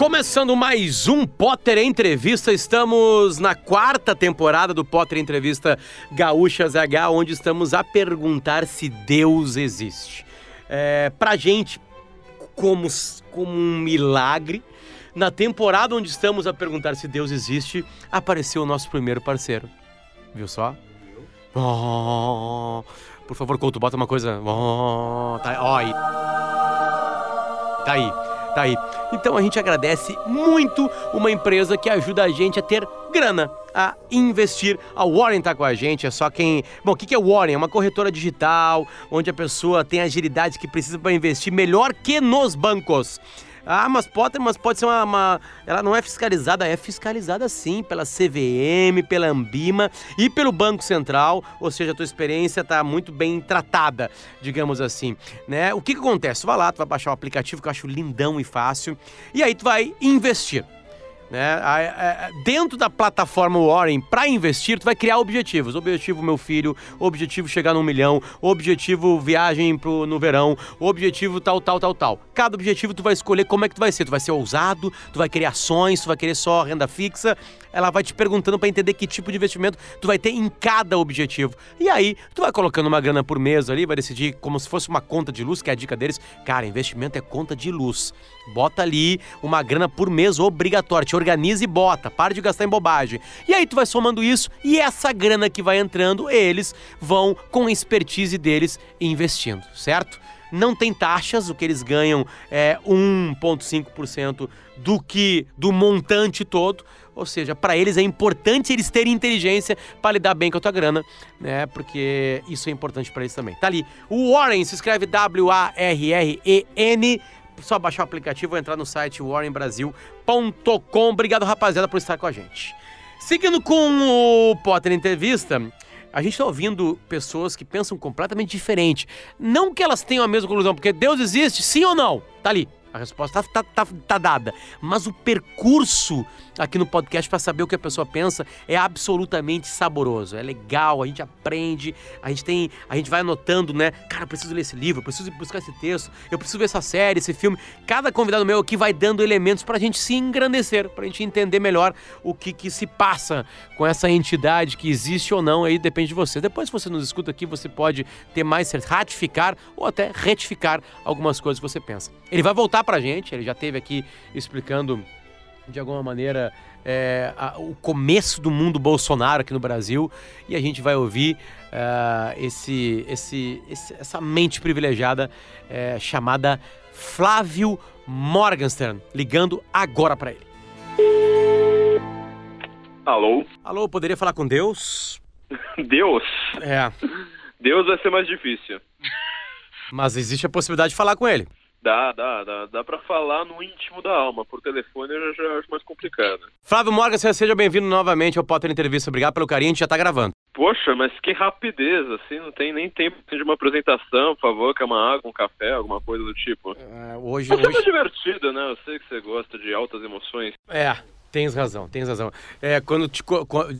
Começando mais um Potter Entrevista, estamos na quarta temporada do Potter Entrevista Gaúchas H, onde estamos a perguntar se Deus existe. É, pra gente, como, como um milagre, na temporada onde estamos a perguntar se Deus existe, apareceu o nosso primeiro parceiro. Viu só? Oh, por favor, Couto, bota uma coisa. Oh, tá, ó. Tá aí. Tá aí. Então a gente agradece muito uma empresa que ajuda a gente a ter grana, a investir. A Warren tá com a gente, é só quem. Bom, o que, que é Warren? É uma corretora digital onde a pessoa tem agilidade que precisa para investir melhor que nos bancos. Ah, mas pode, mas pode ser uma, uma, Ela não é fiscalizada, é fiscalizada sim pela CVM, pela Ambima e pelo Banco Central, ou seja, a tua experiência está muito bem tratada, digamos assim. Né? O que, que acontece? Tu vai lá, tu vai baixar o aplicativo que eu acho lindão e fácil, e aí tu vai investir. Né? Dentro da plataforma Warren, para investir, tu vai criar objetivos. Objetivo meu filho, objetivo chegar no milhão, objetivo viagem pro, no verão, objetivo tal, tal, tal, tal. Cada objetivo tu vai escolher como é que tu vai ser. Tu vai ser ousado, tu vai querer ações, tu vai querer só renda fixa. Ela vai te perguntando para entender que tipo de investimento tu vai ter em cada objetivo. E aí, tu vai colocando uma grana por mês ali, vai decidir como se fosse uma conta de luz, que é a dica deles. Cara, investimento é conta de luz. Bota ali uma grana por mês obrigatória organiza e bota, para de gastar em bobagem. E aí tu vai somando isso e essa grana que vai entrando, eles vão com a expertise deles investindo, certo? Não tem taxas, o que eles ganham é 1,5% do que do montante todo. Ou seja, para eles é importante eles terem inteligência para lidar bem com a tua grana, né? Porque isso é importante para eles também. Tá ali. O Warren se escreve W-A-R-R-E-N só baixar o aplicativo ou entrar no site warrenbrasil.com. Obrigado, rapaziada, por estar com a gente. Seguindo com o Potter Entrevista, a gente está ouvindo pessoas que pensam completamente diferente. Não que elas tenham a mesma conclusão, porque Deus existe, sim ou não? Tá ali. A resposta tá, tá, tá, tá dada. Mas o percurso aqui no podcast para saber o que a pessoa pensa é absolutamente saboroso. É legal, a gente aprende, a gente tem, a gente vai anotando, né? Cara, eu preciso ler esse livro, eu preciso buscar esse texto, eu preciso ver essa série, esse filme. Cada convidado meu aqui vai dando elementos para a gente se engrandecer, para a gente entender melhor o que, que se passa com essa entidade que existe ou não, aí depende de você. Depois, se você nos escuta aqui, você pode ter mais ratificar ou até retificar algumas coisas que você pensa. Ele vai voltar para a gente, ele já teve aqui explicando de alguma maneira, é, a, o começo do mundo Bolsonaro aqui no Brasil e a gente vai ouvir uh, esse, esse, esse, essa mente privilegiada é, chamada Flávio Morgenstern, ligando agora para ele. Alô? Alô, poderia falar com Deus? Deus? É. Deus vai ser mais difícil. Mas existe a possibilidade de falar com ele. Dá, dá, dá, dá pra falar no íntimo da alma. Por telefone eu já, já acho mais complicado. Flávio Morgan, seja bem-vindo novamente ao Potter Entrevista. Obrigado pelo carinho, a gente já tá gravando. Poxa, mas que rapidez, assim, não tem nem tempo de uma apresentação, por favor, quer uma água, um café, alguma coisa do tipo. É, hoje, Você hoje... é divertido, né? Eu sei que você gosta de altas emoções. É, Tens razão, tens razão. É, quando te,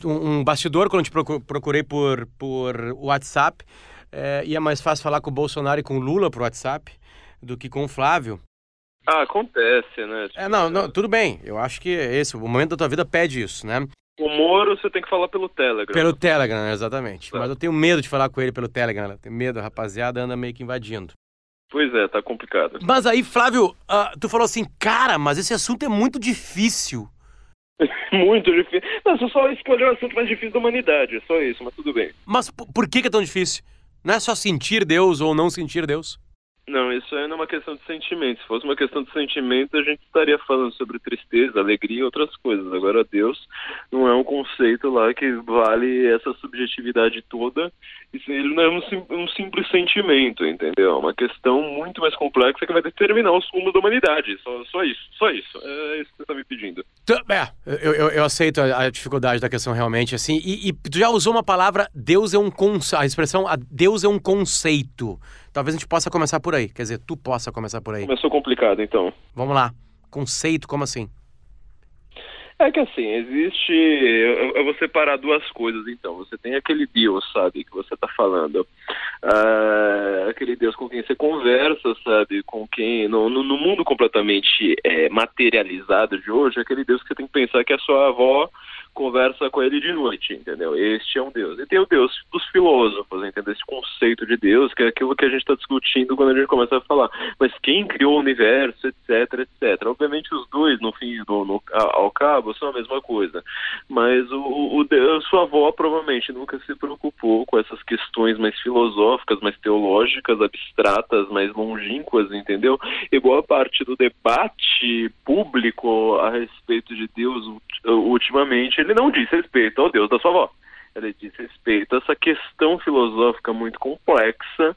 um bastidor, quando te procurei por, por WhatsApp, é, ia mais fácil falar com o Bolsonaro e com o Lula por WhatsApp do que com o Flávio. Ah, acontece, né? Tipo, é, não, não, tudo bem. Eu acho que esse, o momento da tua vida pede isso, né? O Moro você tem que falar pelo Telegram. Pelo Telegram, exatamente. É. Mas eu tenho medo de falar com ele pelo Telegram. Né? Tenho medo, a rapaziada anda meio que invadindo. Pois é, tá complicado. Mas aí, Flávio, uh, tu falou assim, cara, mas esse assunto é muito difícil. muito difícil. Não, você só escolheu o assunto mais difícil da humanidade, é só isso, mas tudo bem. Mas por que, que é tão difícil? Não é só sentir Deus ou não sentir Deus? Não, isso aí não é uma questão de sentimento. Se fosse uma questão de sentimento, a gente estaria falando sobre tristeza, alegria e outras coisas. Agora, Deus não é um conceito lá que vale essa subjetividade toda. Isso, ele não é um, um, simples sentimento, entendeu? É uma questão muito mais complexa que vai determinar os rumos da humanidade. Só, só isso, só isso. É isso que você está me pedindo. É, eu, eu, eu aceito a, a, dificuldade da questão realmente, assim. E, e tu já usou uma palavra, Deus é um conceito, a expressão Deus é um conceito. Talvez a gente possa começar por aí. Quer dizer, tu possa começar por aí. Começou complicado, então. Vamos lá. Conceito, como assim? É que assim, existe. Eu, eu, vou separar duas coisas então. Você tem aquele Deus, sabe, que você está falando. Uh, aquele Deus com quem você conversa, sabe, com quem. No, no, no mundo completamente é, materializado de hoje, aquele Deus que você tem que pensar que é a sua avó conversa com ele de noite, entendeu? Este é um Deus. E tem o Deus dos filósofos, entendeu? Esse conceito de Deus, que é aquilo que a gente está discutindo quando a gente começa a falar. Mas quem criou o universo, etc, etc. Obviamente os dois, no fim, no, no ao cabo, são a mesma coisa. Mas o, o Deus, sua avó provavelmente nunca se preocupou com essas questões mais filosóficas, mais teológicas, abstratas, mais longínquas, entendeu? E boa parte do debate público a respeito de Deus ultimamente ele não diz respeito ao Deus da sua avó. Ele diz respeito a essa questão filosófica muito complexa,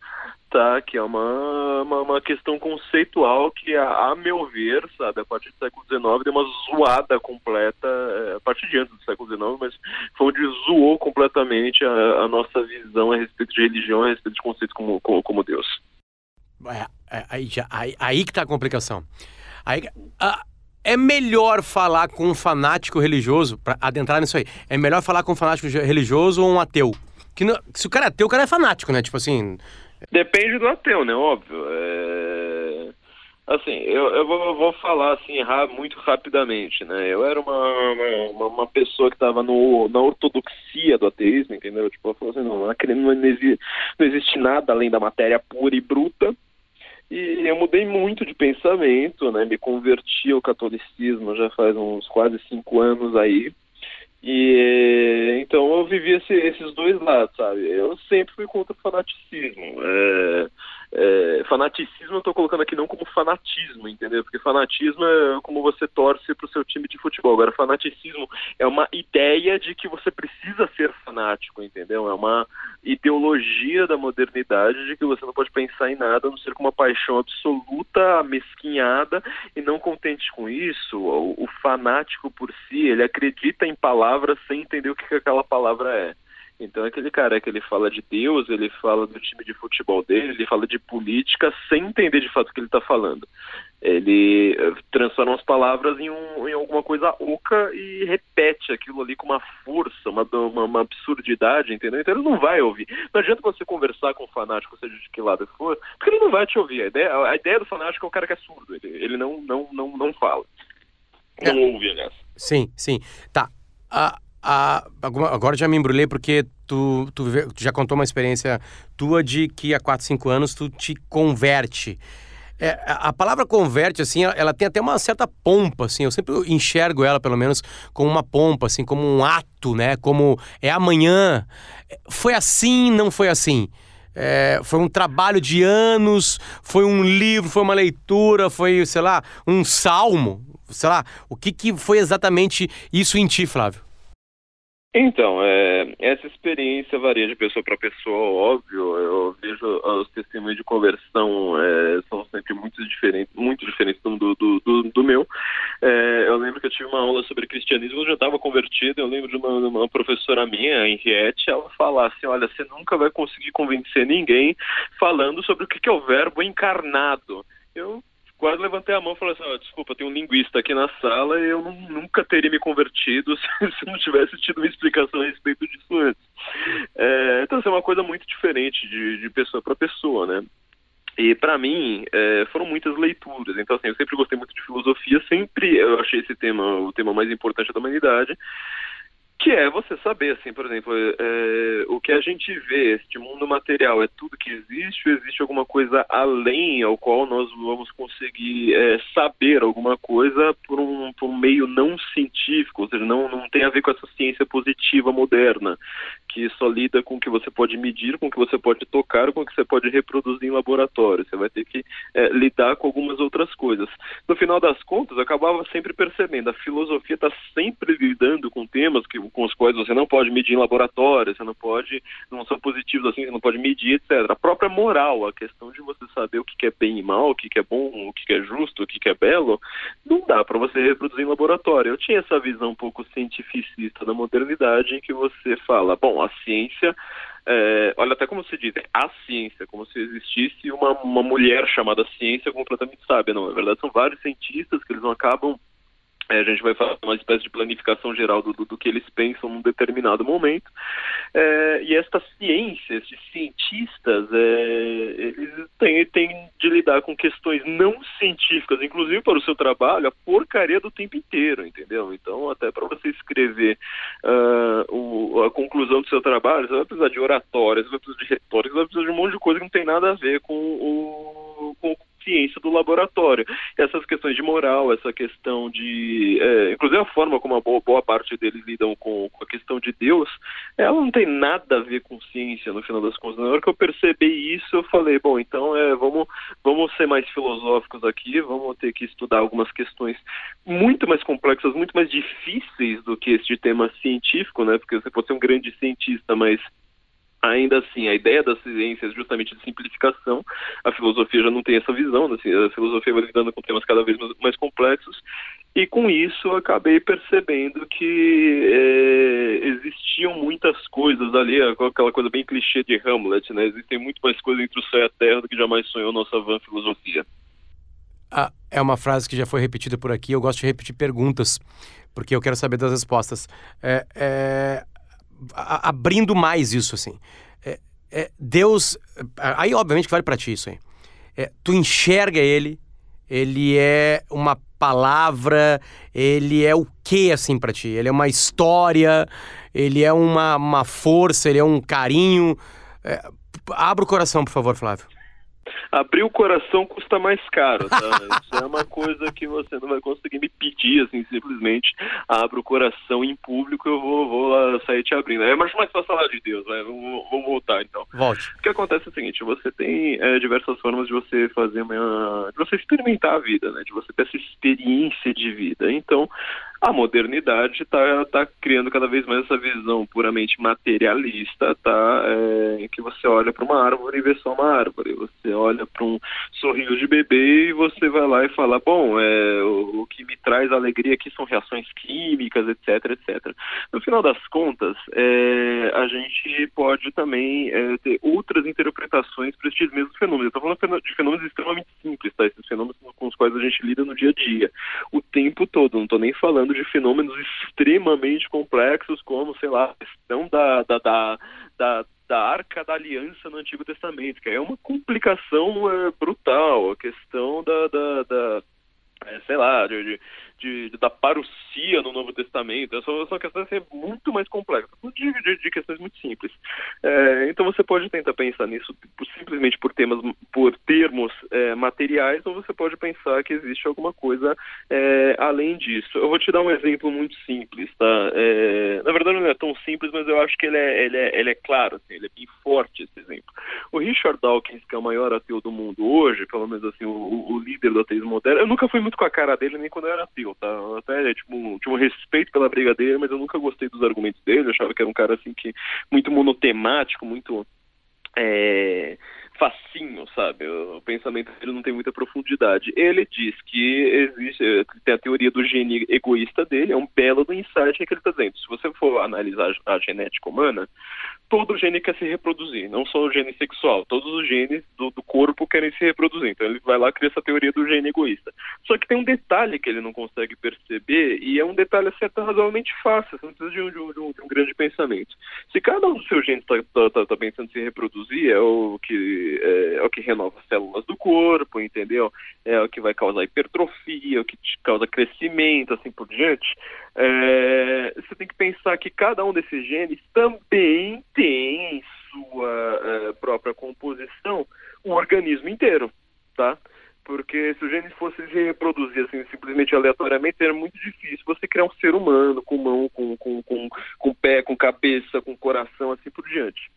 tá? Que é uma, uma, uma questão conceitual que, a, a, meu ver, sabe, a partir do século XIX deu uma zoada completa, é, a partir de antes do século XIX, mas foi onde zoou completamente a, a nossa visão a respeito de religião, a respeito de conceitos como, como, como Deus. É, é, aí, já, aí, aí que tá a complicação. Aí, é melhor falar com um fanático religioso, para adentrar nisso aí, é melhor falar com um fanático religioso ou um ateu? Que não, se o cara é ateu, o cara é fanático, né? Tipo assim. Depende do ateu, né? Óbvio. É... Assim, eu, eu vou, vou, falar assim muito rapidamente, né? Eu era uma, uma, uma pessoa que estava na ortodoxia do ateísmo, entendeu? Tipo, eu falei assim, não, não, não, existe, não existe nada além da matéria pura e bruta, e eu mudei muito de pensamento, né? Me converti ao catolicismo já faz uns quase cinco anos aí. E então eu vivi esse, esses dois lados, sabe? Eu sempre fui contra o fanaticismo. É, é, fanaticismo eu estou colocando aqui não como fanatismo, entendeu? Porque fanatismo é como você torce para o seu time de futebol. Agora, fanaticismo é uma ideia de que você precisa ser fanático, entendeu? É uma ideologia da modernidade de que você não pode pensar em nada a não ser com uma paixão absoluta, mesquinhada, e não contente com isso, o, o fanático por si, ele acredita em palavras sem entender o que, que aquela palavra é. Então aquele cara que ele fala de Deus, ele fala do time de futebol dele, ele fala de política sem entender de fato o que ele está falando. Ele eh, transforma as palavras em, um, em alguma coisa oca e repete aquilo ali com uma força, uma, uma, uma, absurdidade, entendeu? Então ele não vai ouvir. Não adianta você conversar com um fanático, seja de que lado for, porque ele não vai te ouvir. A ideia, a ideia do fanático é o cara que é surdo, ele, ele não, não, não, não fala. Não é. ouve, aliás. Sim, sim. Tá. Uh agora já me embrulhei porque tu, tu, tu, já contou uma experiência tua de que há 4, 5 anos tu te converte. É, a palavra converte, assim, ela, ela, tem até uma certa pompa, assim, eu sempre enxergo ela, pelo menos, como uma pompa, assim, como um ato, né, como é amanhã. Foi assim, não foi assim? É, foi um trabalho de anos, foi um livro, foi uma leitura, foi, sei lá, um salmo, sei lá, o que, que foi exatamente isso em ti, Flávio? Então, é, essa experiência varia de pessoa para pessoa, óbvio. Eu vejo os testemunhos de conversão é, são sempre muito diferentes, muito diferentes do, do, do, do meu. É, eu lembro que eu tive uma aula sobre cristianismo, eu já estava convertido. Eu lembro de uma, uma, professora minha, a Henriette, ela falar assim: olha, você nunca vai conseguir convencer ninguém falando sobre o que é o verbo encarnado. Eu quase levantei a mão e falei assim, oh, desculpa, tem um linguista aqui na sala e eu nunca teria me convertido se, se, não tivesse tido uma explicação a respeito disso antes. É, então, isso é uma coisa muito diferente de, de pessoa para pessoa, né? E para mim é, foram muitas leituras. Então assim, eu sempre gostei muito de filosofia, sempre eu achei esse tema o tema mais importante da humanidade que é você saber, assim, por exemplo, é, o que a gente vê, este mundo material é tudo que existe ou existe alguma coisa além ao qual nós vamos conseguir é, saber alguma coisa por um, por um meio não científico, ou seja, não, não tem a ver com essa ciência positiva moderna, que só lida com o que você pode medir, com o que você pode tocar, com o que você pode reproduzir em laboratório. Você vai ter que é, lidar com algumas outras coisas. No final das contas, eu acabava sempre percebendo, a filosofia está sempre lidando com temas que com os quais você não pode medir em laboratório, você não pode, não são positivos assim, você não pode medir, etc. A própria moral, a questão de você saber o que é bem e mal, o que é bom, o que é justo, o que é belo, não dá para você reproduzir em laboratório. Eu tinha essa visão um pouco cientificista da modernidade, em que você fala, bom, a ciência é, olha até como se diz, a ciência, como se existisse uma, uma mulher chamada ciência completamente sábia. Não, na verdade são vários cientistas que eles não acabam a gente vai fazer uma espécie de planificação geral do, do, do que eles pensam num determinado momento. É, e estas ciências, esses cientistas, é, eles têm, têm de lidar com questões não científicas, inclusive para o seu trabalho, a porcaria do tempo inteiro, entendeu? Então, até para você escrever uh, o, a conclusão do seu trabalho, você vai precisar de oratórias, você vai precisar de retórica, você vai precisar de um monte de coisa que não tem nada a ver com o, com, ciência do laboratório. Essas questões de moral, essa questão de. É, inclusive a forma como a boa, boa parte deles lidam com, com, a questão de Deus, ela não tem nada a ver com ciência, no final das contas. Na hora que eu percebi isso, eu falei, bom, então é, vamos, vamos ser mais filosóficos aqui, vamos ter que estudar algumas questões muito mais complexas, muito mais difíceis do que este tema científico, né? Porque você pode ser um grande cientista, mas Ainda assim, a ideia das ciências é justamente de simplificação. A filosofia já não tem essa visão, né? a filosofia vai lidando com temas cada vez mais complexos. E com isso eu acabei percebendo que é, existiam muitas coisas ali, aquela coisa bem clichê de Hamlet, né? Existem muito mais coisas entre o céu e a terra do que jamais sonhou nossa van filosofia. Ah, é uma frase que já foi repetida por aqui. Eu gosto de repetir perguntas, porque eu quero saber das respostas. É, é abrindo mais isso, assim. É, é, Deus. Aí, obviamente, vale para ti isso aí. É, tu enxerga ele, ele é uma palavra, ele é o que, assim, para ti? Ele é uma história, ele é uma, uma força, ele é um carinho. É, abra o coração, por favor, Flávio. Abrir o coração custa mais caro, tá? Isso é uma coisa que você não vai conseguir me pedir, assim, simplesmente abra o coração em público eu vou, vou sair te abrindo. É mais fácil falar de Deus, vai, vamos, vamos voltar então. Volte. O que acontece é o seguinte, você tem é, diversas formas de você fazer uma... de você experimentar a vida, né? De você ter essa experiência de vida. Então, a modernidade está tá criando cada vez mais essa visão puramente materialista, tá? É, que você olha para uma árvore e vê só uma árvore. Você olha para um sorriso de bebê e você vai lá e fala, bom, é, o, o, que me traz alegria aqui são reações químicas, etc, etc. No final das contas, é, a gente pode também é, ter outras interpretações para esses mesmos fenômenos. Eu estou falando de fenômenos extremamente simples, tá? Esses fenômenos com os quais a gente lida no dia a dia, o tempo todo. Não estou nem falando de fenômenos extremamente complexos, como, sei lá, a questão da, da, da, da da Arca da Aliança no Antigo Testamento, que é uma complicação é, brutal, a questão da, da, da é, sei lá, de, de, de, da parucia no Novo Testamento. São, são questões assim, muito mais complexas, de, de, de questões muito simples. É, então você pode tentar pensar nisso simplesmente por, temas, por termos é, materiais, ou você pode pensar que existe alguma coisa é, além disso. Eu vou te dar um exemplo muito simples, tá? É, na verdade não é tão simples, mas eu acho que ele é, ele é, ele é claro, assim, ele é bem forte esse exemplo. O Richard Dawkins, que é o maior ateu do mundo hoje, pelo menos assim, o, o líder do ateísmo moderno, eu nunca fui muito com a cara dele nem quando eu era ateu tá? Até tipo, tinha um respeito pela briga dele, mas eu nunca gostei dos argumentos dele. Eu achava que era um cara assim que muito monotemático, muito é, facinho, sabe? O pensamento dele não tem muita profundidade. Ele diz que existe, tem a teoria do gene egoísta dele, é um belo do insight que ele está dizendo. Se você for analisar a genética humana, todo gene quer se reproduzir, não só o gene sexual, todos os genes do, do corpo querem se reproduzir. Então ele vai lá criar essa teoria do gene egoísta. Só que tem um detalhe que ele não consegue perceber, e é um detalhe assim, razoavelmente fácil, você não precisa de um, de um, de um, de um grande pensamento. Se cada um dos seus genes está tá, tá, tá pensando em se reproduzir, é o que é, é, o que renova as células do corpo, entendeu? É o que vai causar hipertrofia, o que causa crescimento, assim por diante. É, você tem que pensar que cada um desses genes também tem em sua é, própria composição o organismo inteiro, tá? Porque se o gene fosse se reproduzir assim, simplesmente aleatoriamente, era muito difícil você criar um ser humano com mão, com, com, com, com pé, com cabeça, com coração, assim por diante.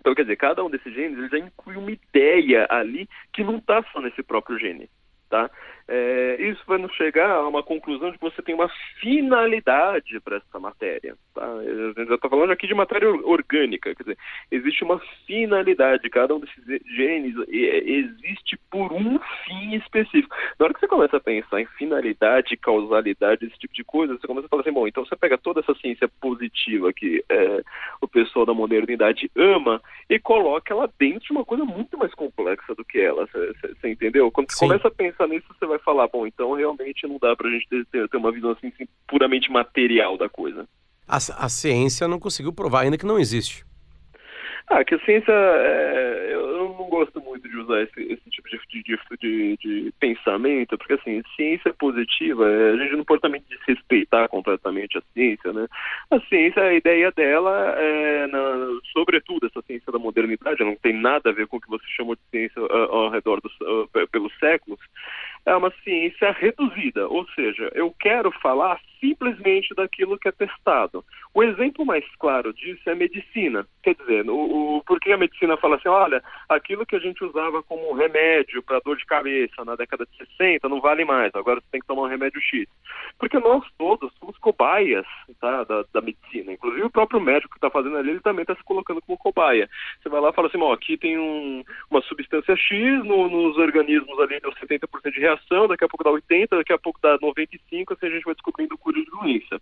Então, quer dizer, cada um desses genes ele já inclui uma ideia ali que não está só nesse próprio gene. Tá? É, isso vai nos chegar a uma conclusão de que você tem uma finalidade para essa matéria. Tá? A gente já está falando aqui de matéria orgânica, quer dizer, existe uma finalidade, cada um desses genes é, existe por um fim específico. Na hora que você começa a pensar em finalidade, causalidade, esse tipo de coisa, você começa a falar assim, bom, então você pega toda essa ciência positiva que é, o pessoal da modernidade ama e coloca ela dentro de uma coisa muito mais complexa do que ela, você entendeu? Quando você Sim. começa a pensar nisso, você vai falar, bom, então realmente não dá pra gente ter, ter uma visão assim, puramente material da coisa. A, a ciência não conseguiu provar ainda que não existe. Ah, que a ciência, é, eu não gosto muito usar esse, esse tipo de, de, de, de, pensamento, porque assim, ciência positiva, é, a gente não pode também desrespeitar completamente a ciência, né? A ciência, a ideia dela, é, na, sobretudo essa ciência da modernidade, não tem nada a ver com o que você chamou de ciência ao, ao redor dos, pelos séculos, é uma ciência reduzida, ou seja, eu quero falar simplesmente daquilo que é testado. O exemplo mais claro disso é a medicina. Quer dizer, o, o, porque a medicina fala assim, olha, aquilo que a gente usava como remédio para dor de cabeça na década de 60 não vale mais, agora você tem que tomar um remédio X. Porque nós todos somos cobaias tá, da, da medicina. Inclusive o próprio médico que está fazendo ali, ele também está se colocando como cobaia. Você vai lá e fala assim, ó, aqui tem um, uma substância X no, nos organismos ali, deu 70% de reação, daqui a pouco dá 80%, daqui a pouco dá 95%, assim a gente vai descobrindo cura de doença.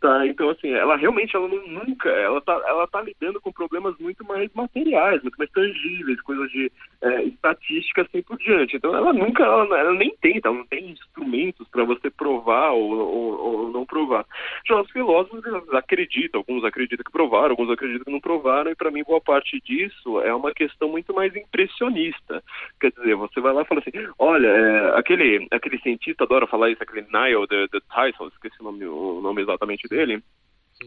Tá? Então, assim, ela realmente, ela não, nunca, ela tá, ela tá lidando com problemas muito mais materiais, muito mais tangíveis, coisas de é, estatística assim por diante. Então, ela nunca, ela, ela nem tenta, ela não tem instrumentos para você provar ou, ou, ou, não provar. Já os filósofos acreditam, alguns acreditam que provaram, alguns acreditam que não provaram, e para mim, boa parte disso é uma questão muito mais impressionista. Quer dizer, você vai lá e fala assim, olha, é, aquele, aquele cientista adora falar isso, aquele Niall de, de Tyson, esqueci o nome, o nome exatamente dele,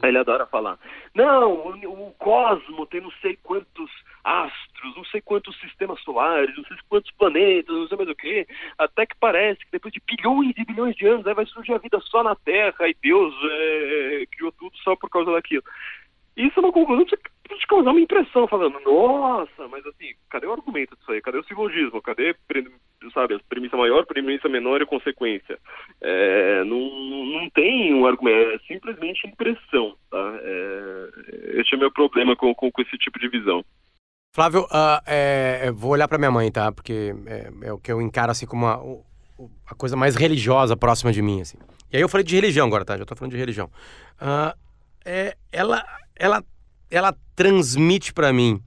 ele adora falar. Não, o, o cosmo tem não sei quantos astros, não sei quantos sistemas solares, não sei quantos planetas, não sei mais o que. Até que parece que depois de bilhões e bilhões de anos aí vai surgir a vida só na Terra e Deus é, criou tudo só por causa daquilo. Isso é uma conclusão que te causar uma impressão, falando, nossa, mas assim, cadê o argumento disso aí? Cadê o silogismo? Cadê, sabe, a premissa maior, premissa menor e consequência? É, não, não tem um argumento, é simplesmente impressão, tá? É, esse é o meu problema com, com, com esse tipo de visão. Flávio, uh, é, vou olhar para minha mãe, tá? Porque é, é, o que eu encaro assim como a coisa mais religiosa próxima de mim, assim. E aí eu falei de religião agora, tá? Já tô falando de religião. Uh, é, ela, ela, ela transmite para mim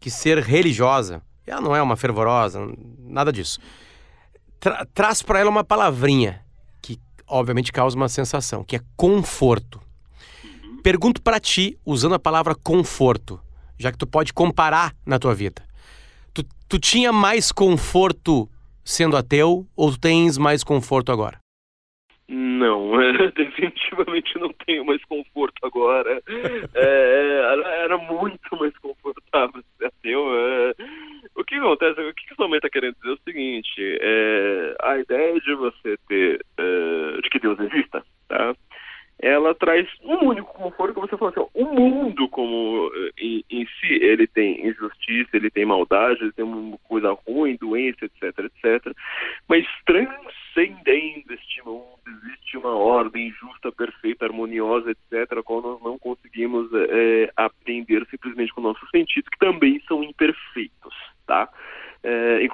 que ser religiosa, ela não é uma fervorosa, nada disso. Tra traz para ela uma palavrinha que obviamente causa uma sensação, que é conforto. Pergunto para ti, usando a palavra conforto, já que tu pode comparar na tua vida. Tu, tu tinha mais conforto sendo ateu ou tu tens mais conforto agora? Não, é, definitivamente não tenho mais conforto agora. É, era muito mais confortável ser ateu. É. O que acontece, o que sua mãe está querendo dizer é o seguinte, é, a ideia de você ter, é, de que Deus exista, tá? ela traz um único conforto que você fala assim, ó, o mundo como eh, em, em, si, ele tem injustiça, ele tem maldade, ele tem uma coisa ruim, doença, etc, etc, mas transcendendo este mundo, existe uma ordem justa, perfeita, harmoniosa, etc, a qual nós não conseguimos é, aprender simplesmente com nossos sentidos, que também são imperfeitos, tá? é,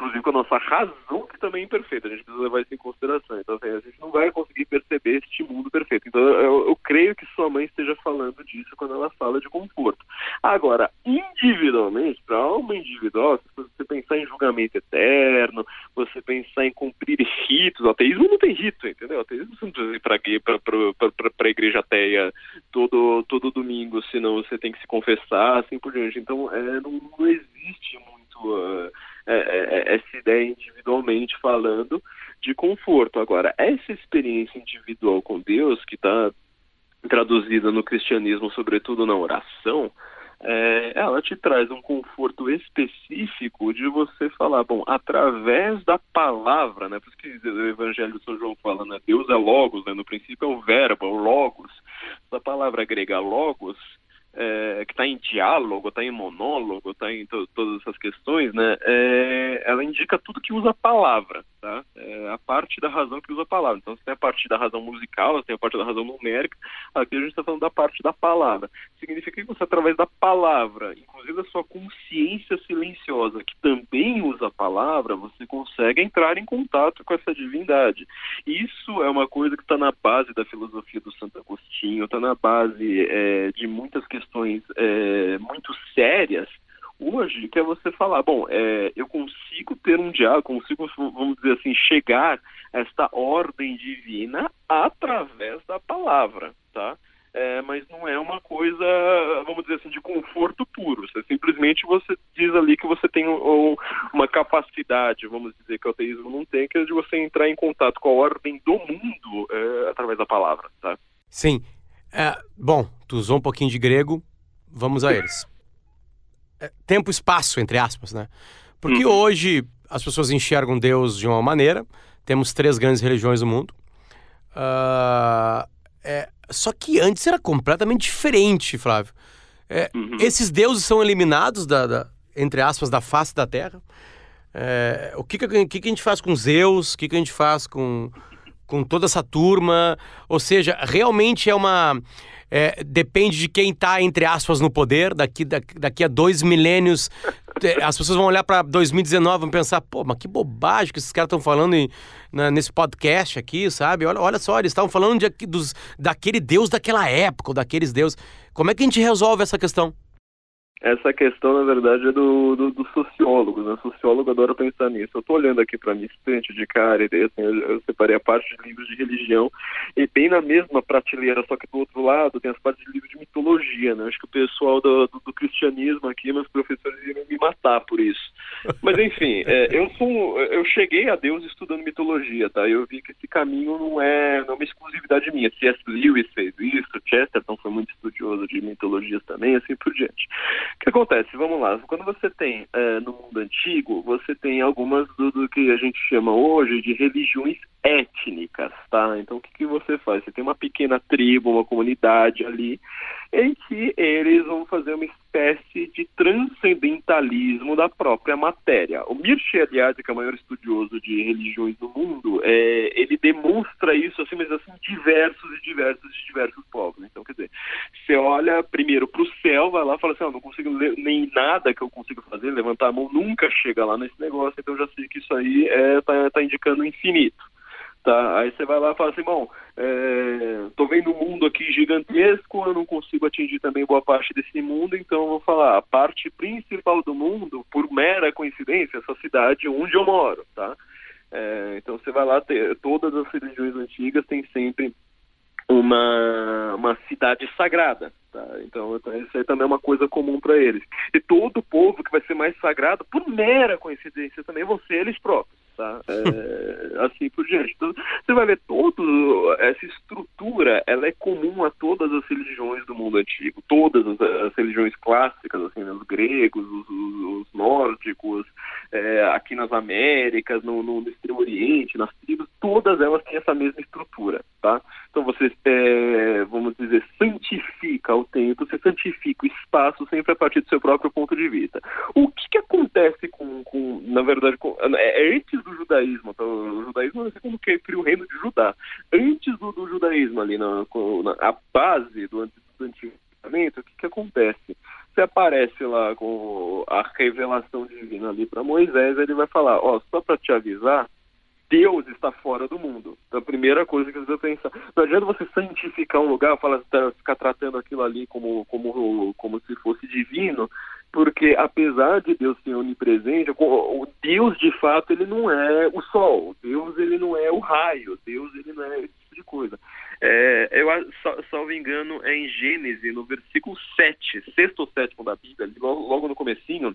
inclusive com a nossa razão, que também é imperfeita. A gente precisa levar isso em consideração. Então, assim, a gente não vai conseguir perceber este mundo perfeito. Então, eu, eu creio que sua mãe esteja falando disso quando ela fala de conforto. Agora, individualmente, para alma individual, se você pensar em julgamento eterno, você pensar em cumprir ritos, o ateísmo não tem rito, entendeu? O ateísmo você não precisa ir para a igreja ateia todo, todo domingo, senão você tem que se confessar, assim por diante. Então, é, não, não existe muito. Uh, é, é, é, essa ideia individualmente falando de conforto. Agora, essa experiência individual com Deus, que está traduzida no cristianismo, sobretudo na oração, é, ela te traz um conforto específico de você falar, bom, através da palavra, né? Por isso que o Evangelho de São João fala, né? Deus é logos, né? No princípio é o verbo, é o logos. Essa palavra grega logos, é, que está em diálogo, está em monólogo, está em to todas essas questões, né, é, ela indica tudo que usa a palavra. É a parte da razão que usa a palavra. Então, você tem a parte da razão musical, você tem a parte da razão numérica, aqui a gente está falando da parte da palavra. Significa que você, através da palavra, inclusive da sua consciência silenciosa, que também usa a palavra, você consegue entrar em contato com essa divindade. Isso é uma coisa que está na base da filosofia do Santo Agostinho, está na base é, de muitas questões é, muito sérias hoje, que é você falar, bom, é, eu consigo ter um diálogo, consigo, vamos dizer assim, chegar a esta ordem divina através da palavra, tá? É, mas não é uma coisa, vamos dizer assim, de conforto puro. Você, simplesmente você diz ali que você tem um, uma capacidade, vamos dizer, que o ateísmo não tem, que é de você entrar em contato com a ordem do mundo é, através da palavra, tá? Sim. É, bom, tu usou um pouquinho de grego, vamos a eles. É, tempo e espaço, entre aspas, né? Porque uhum. hoje as pessoas enxergam Deus de uma maneira, temos três grandes religiões no mundo. Uh, é, só que antes era completamente diferente, Flávio. É, uhum. Esses deuses são eliminados, da, da, entre aspas, da face da Terra. É, o que, que, que, a gente faz com Zeus? O que, que a gente faz com, com toda essa turma? Ou seja, realmente é uma é, depende de quem está, entre aspas, no poder. Daqui, daqui, daqui a dois milênios, as pessoas vão olhar para 2019 e vão pensar: pô, mas que bobagem que esses caras estão falando em, na, nesse podcast aqui, sabe? Olha, olha só, eles estavam falando de, dos, daquele Deus daquela época, ou daqueles deuses. Como é que a gente resolve essa questão? Essa questão, na verdade, é do, do, do sociólogo, né? O sociólogo adora pensar nisso. Eu estou olhando aqui para minha estante de cara, e assim, eu, eu, separei a parte de livros de religião, e bem na mesma prateleira, só que do outro lado, tem as partes de livros de mitologia, né? Acho que o pessoal do, do, do cristianismo aqui, meus professores iriam me matar por isso. Mas, enfim, é, eu sou, eu cheguei a Deus estudando mitologia, tá? Eu vi que esse caminho não é, não é uma exclusividade minha. C.S. Lewis fez isso, Chesterton foi muito estudioso de mitologias também, assim por diante. O que acontece? Vamos lá. Quando você tem é, no mundo antigo, você tem algumas do, do, que a gente chama hoje de religiões étnicas, tá? Então o que, que você faz? Você tem uma pequena tribo, uma comunidade ali, em que eles vão fazer uma espécie de transcendentalismo da própria matéria. O Mircea Eliade, que é o maior estudioso de religiões do mundo, é, ele demonstra isso assim, mas assim, diversos e diversos e diversos povos. Então, quer dizer, você olha primeiro para o céu, vai lá e fala assim, oh, não consigo nem nada que eu consigo fazer, levantar a mão nunca chega lá nesse negócio, então já sei que isso aí é, tá, tá indicando o infinito. Tá? Aí você vai lá e fala assim, bom, é, tô vendo um mundo aqui gigantesco, eu não consigo atingir também boa parte desse mundo, então eu vou falar, a parte principal do mundo, por mera coincidência, essa cidade onde eu moro, tá? É, então você vai lá, ter, todas as religiões antigas têm sempre uma, uma cidade sagrada, tá? Então, então isso aí também é uma coisa comum para eles. E todo povo que vai ser mais sagrado, por mera coincidência também, vão ser eles próprios tá? É, assim por diante. Então, você vai ver toda essa estrutura, ela é comum a todas as religiões do mundo antigo, todas as, as religiões clássicas, assim, né? os gregos, os, os, os nórdicos, é, aqui nas Américas, no, no, Extremo Oriente, nas tribos, todas elas têm essa mesma estrutura, tá? Então você, é, vamos dizer, santifica o tempo, você santifica o espaço sempre a partir do seu próprio ponto de vista. O que, que acontece com, com na verdade, com, é, é antes do judaísmo, tá? o judaísmo é como que cria o reino de Judá. Antes do, do judaísmo ali, na, na, a base do, do Antigo Testamento, o que, que acontece? Você aparece lá com a revelação divina ali para Moisés, ele vai falar, ó, só para te avisar, Deus está fora do mundo. Então, a primeira coisa que você pensar. Não adianta você santificar um lugar, falar, ficar tratando aquilo ali como, como, como se fosse divino, porque apesar de Deus ser onipresente, o Deus de fato ele não é o sol, Deus ele não é o raio, Deus ele não é esse tipo de coisa. É, eu, salvo engano, é em Gênesis, no versículo 7, sexto ou sétimo da Bíblia, logo, logo no comecinho,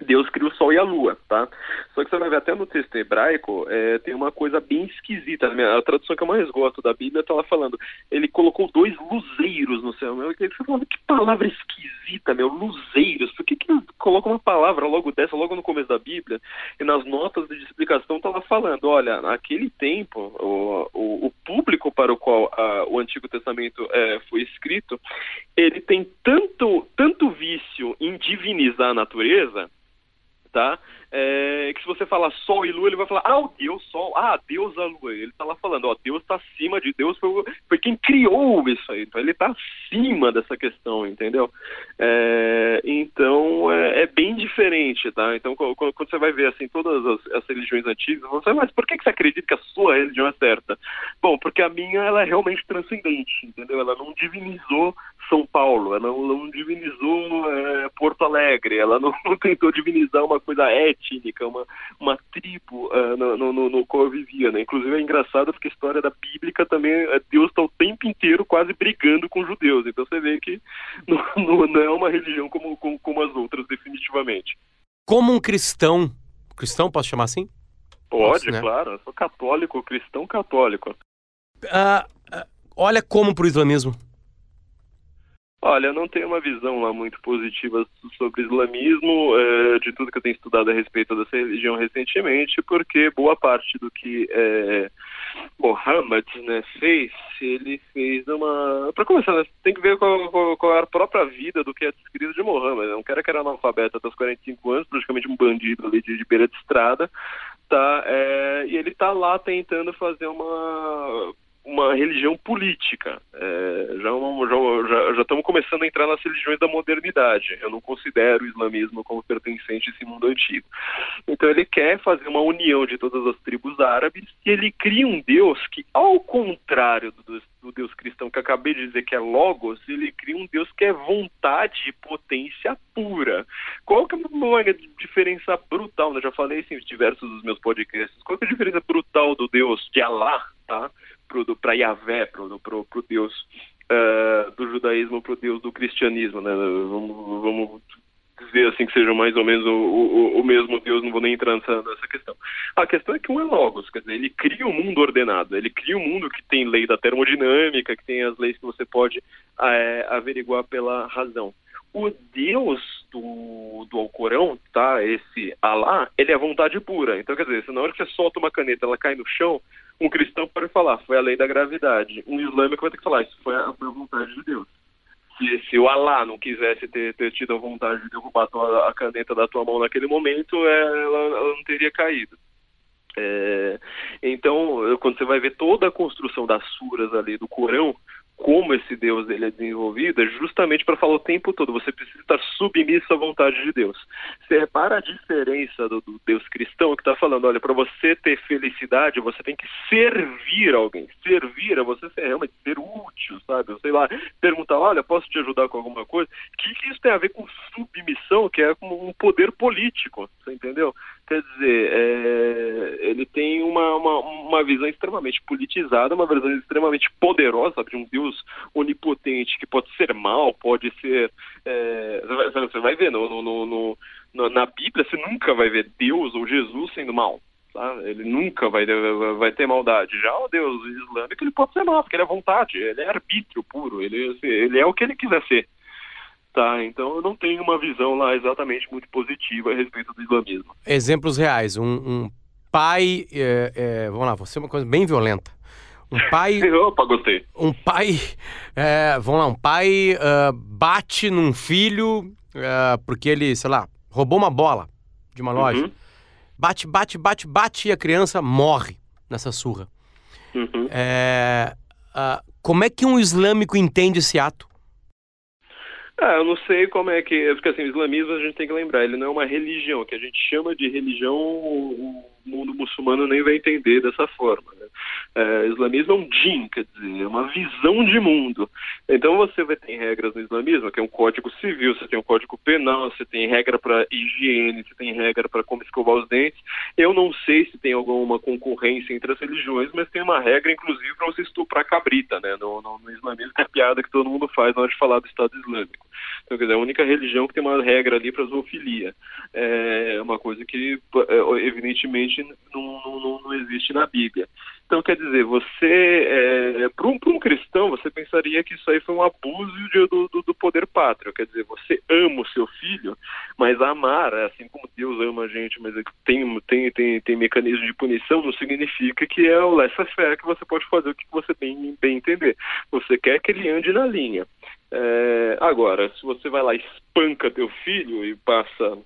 Deus cria o sol e a lua, tá? Só que você vai ver até no texto hebraico, é, tem uma coisa bem esquisita. A tradução que eu mais gosto da Bíblia tá lá falando, ele colocou dois luzeiros no céu. Meu, você falando, que palavra esquisita, meu, luzeiros. Por que, que coloca uma palavra logo dessa, logo no começo da Bíblia? E nas notas de explicação tá lá falando, olha, naquele tempo, o, o, o público para o qual a, o Antigo Testamento é, foi escrito, ele tem tanto, tanto vício em divinizar a natureza, tá? é, que se você falar Sol e Lua, ele vai falar, ah, o Deus Sol, ah, Deus a Lua. Ele está lá falando, ó, Deus está acima de Deus, foi, foi, quem criou isso aí. Então ele está acima dessa questão, entendeu? É, então é, é, bem diferente, tá? Então quando, quando, você vai ver assim todas as, as religiões antigas, você mas por que, que você acredita que a sua religião é certa? Bom, porque a minha ela é realmente transcendente, entendeu? Ela não divinizou São Paulo, ela não, não divinizou é, Porto Alegre, ela não, não tentou divinizar uma coisa étnica, uma, uma tribo uh, no, no, no, qual eu vivia, né? Inclusive é engraçado porque a história da bíblica também, eh, Deus está o tempo inteiro quase brigando com os judeus, então você vê que não, não, é uma religião como, como, como as outras, definitivamente. Como um cristão, cristão posso chamar assim? Pode, né? claro, eu sou católico, cristão católico. Uh, uh, olha como para o islamismo. Olha, eu não tenho uma visão lá muito positiva sobre islamismo, é, de tudo que eu tenho estudado a respeito dessa religião recentemente, porque boa parte do que é, Mohammed né, fez, ele fez uma. Para começar, né, tem que ver com, com, a própria vida do que é descrito de Mohammed. É um cara que era analfabeto até os 45 anos, praticamente um bandido ali de, de beira de estrada, tá? É, e ele tá lá tentando fazer uma uma religião política. É, já, já, já, estamos começando a entrar nas religiões da modernidade. Eu não considero o islamismo como pertencente a esse mundo antigo. Então ele quer fazer uma união de todas as tribos árabes e ele cria um Deus que, ao contrário do, do Deus cristão que acabei de dizer que é Logos, ele cria um Deus que é vontade e potência pura. Qual que é uma diferença brutal? Né? Eu já falei isso em diversos dos meus podcasts. Qual que é a diferença brutal do Deus de Allah, tá? Para Yahvé, para o Deus uh, do judaísmo, para o Deus do cristianismo, né? Vamos, vamos dizer assim que seja mais ou menos o, o, o, mesmo Deus, não vou nem entrar nessa, nessa questão. A questão é que um é Logos, quer dizer, ele cria um mundo ordenado, ele cria um mundo que tem lei da termodinâmica, que tem as leis que você pode é, averiguar pela razão. O Deus do, do Alcorão, tá? Esse Alá, ele é vontade pura. Então, quer dizer, se na hora que você solta uma caneta, ela cai no chão, um cristão pode falar, foi a lei da gravidade. Um islâmico vai ter que falar, isso foi a, foi a vontade de Deus. Se, se o Alá não quisesse ter, ter tido a vontade de derrubar a, tua, a caneta da tua mão naquele momento, é, ela, ela não teria caído. É, então, quando você vai ver toda a construção das suras ali do Corão, como esse Deus ele é desenvolvido, é justamente para falar o tempo todo, você precisa estar submisso à vontade de Deus. Você repara a diferença do, do Deus cristão que está falando, olha, para você ter felicidade, você tem que servir alguém. Servir é você ser realmente ser útil, sabe? Sei lá, perguntar, olha, posso te ajudar com alguma coisa? O que, que isso tem a ver com submissão, que é como um poder político, você entendeu? Quer dizer, é, ele tem uma, uma, uma visão extremamente politizada, uma visão extremamente poderosa, de um Deus onipotente que pode ser mal, pode ser. É, você vai ver, no, no, no, na Bíblia você nunca vai ver Deus ou Jesus sendo mal. Tá? Ele nunca vai, vai ter maldade. Já o Deus islâmico ele pode ser mal, porque ele é vontade, ele é arbítrio puro, ele, ele é o que ele quiser ser. Tá, então eu não tenho uma visão lá exatamente muito positiva a respeito do islamismo. Exemplos reais. Um, um pai. É, é, vamos lá, você é uma coisa bem violenta. Um pai. Opa, gostei. Um pai. É, vamos lá, um pai uh, bate num filho uh, porque ele, sei lá, roubou uma bola de uma loja. Uhum. Bate, bate, bate, bate e a criança morre nessa surra. Uhum. É, uh, como é que um islâmico entende esse ato? Ah, eu não sei como é que. Porque assim, o islamismo a gente tem que lembrar, ele não é uma religião, que a gente chama de religião, o mundo muçulmano nem vai entender dessa forma. Né? É, islamismo é um din, quer dizer, é uma visão de mundo. Então você vai ter regras no islamismo, que é um código civil, você tem um código penal, você tem regra para higiene, você tem regra para como escovar os dentes. Eu não sei se tem alguma concorrência entre as religiões, mas tem uma regra, inclusive, para você estuprar cabrita, né? No, no, no islamismo é a piada que todo mundo faz na hora de falar do Estado Islâmico. Então, quer dizer, é a única religião que tem uma regra ali para zoofilia. É uma coisa que, é, evidentemente, não, não, não existe na Bíblia. Então, quer dizer, você, é, para um, um, cristão, você pensaria que isso aí foi um abuso do, do, poder pátrio. Quer dizer, você ama o seu filho, mas amar, assim como Deus ama a gente, mas tem, tem, tem, tem mecanismo de punição, não significa que é o laissez-faire que você pode fazer o que você bem, bem entender. Você quer que ele ande na linha. É, agora, se você vai lá e espanca teu filho e passa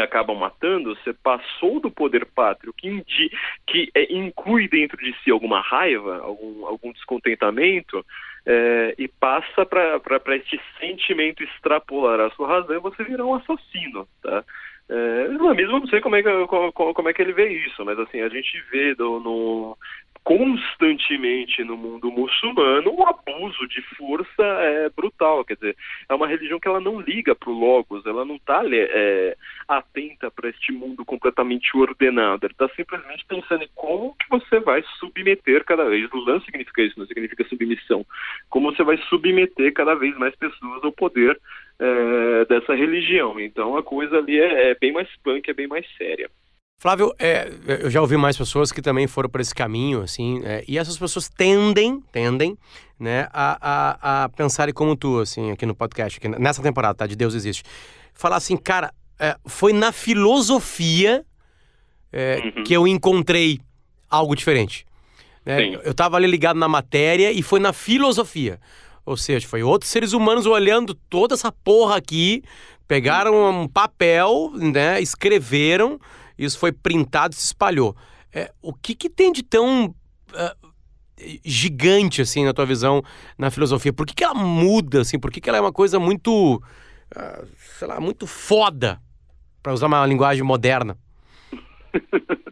acabam matando, você passou do poder pátrio, que, indi, que é, inclui dentro de si alguma raiva, algum, algum descontentamento, é, e passa para este sentimento extrapolar a sua razão, você virar um assassino, tá? É, mesmo não sei como é, que, como, como, é que ele vê isso, mas assim, a gente vê do, no, constantemente no mundo muçulmano o abuso de força é brutal. Quer dizer, é uma religião que ela não liga para o Logos, ela não está é, atenta para este mundo completamente ordenado. Ela está simplesmente pensando em como que você vai submeter cada vez. Lulan significa isso, não significa submissão. Como você vai submeter cada vez mais pessoas ao poder é, dessa religião. Então a coisa ali é, é bem mais punk, é bem mais séria. Flávio, é, eu já ouvi mais pessoas que também foram por esse caminho, assim, é, e essas pessoas tendem, tendem, né, a, a, a pensarem como tu, assim, aqui no podcast, aqui nessa temporada, tá, de Deus Existe. Falar assim, cara, é, foi na filosofia é, uhum. que eu encontrei algo diferente. Né? Eu tava ali ligado na matéria e foi na filosofia. Ou seja, foi outros seres humanos olhando toda essa porra aqui, pegaram um papel, né, escreveram isso foi printado e se espalhou. É, o que, que tem de tão uh, gigante, assim, na tua visão, na filosofia? Por que, que ela muda, assim? Por que, que ela é uma coisa muito, uh, sei lá, muito foda, para usar uma linguagem moderna?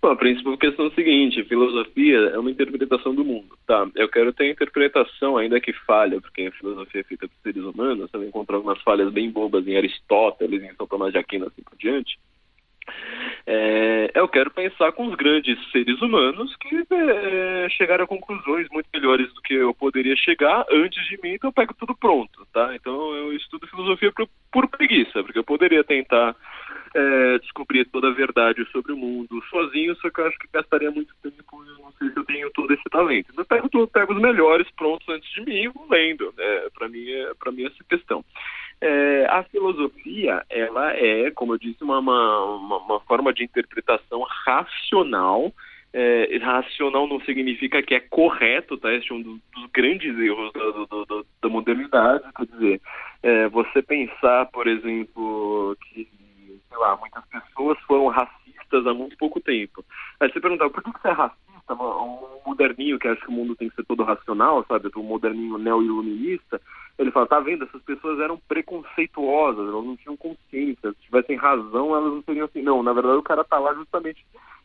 Bom, a principal questão é a seguinte, filosofia é uma interpretação do mundo, tá? Eu quero ter a interpretação, ainda que falha, porque a filosofia é feita por seres humanos, você vai encontrar algumas falhas bem bobas em Aristóteles, em São Tomás de Aquino, assim por diante, é, eu quero pensar com os grandes seres humanos que é, chegaram a conclusões muito melhores do que eu poderia chegar antes de mim, então eu pego tudo pronto, tá? Então eu estudo filosofia por, por preguiça, porque eu poderia tentar é, descobrir toda a verdade sobre o mundo sozinho, só que eu acho que gastaria muito tempo e não sei se eu tenho todo esse talento. Então eu pego, pego os melhores prontos antes de mim e vou lendo, né? Para mim, é, mim essa questão. É, a filosofia, ela é, como eu disse, uma, uma, uma forma de interpretação racional. É, racional não significa que é correto, tá? Esse é um dos, dos grandes erros da, do, do, da modernidade. Quer dizer, é, você pensar, por exemplo, que, sei lá, muitas pessoas foram racistas há muito pouco tempo. Aí você perguntar, por que você é racista? Um moderninho que acha que o mundo tem que ser todo racional, sabe? Um moderninho neo-iluminista ele fala, tá vendo, essas pessoas eram preconceituosas, elas não tinham consciência, se tivessem razão, elas não seriam assim. Não, na verdade o cara tá lá justamente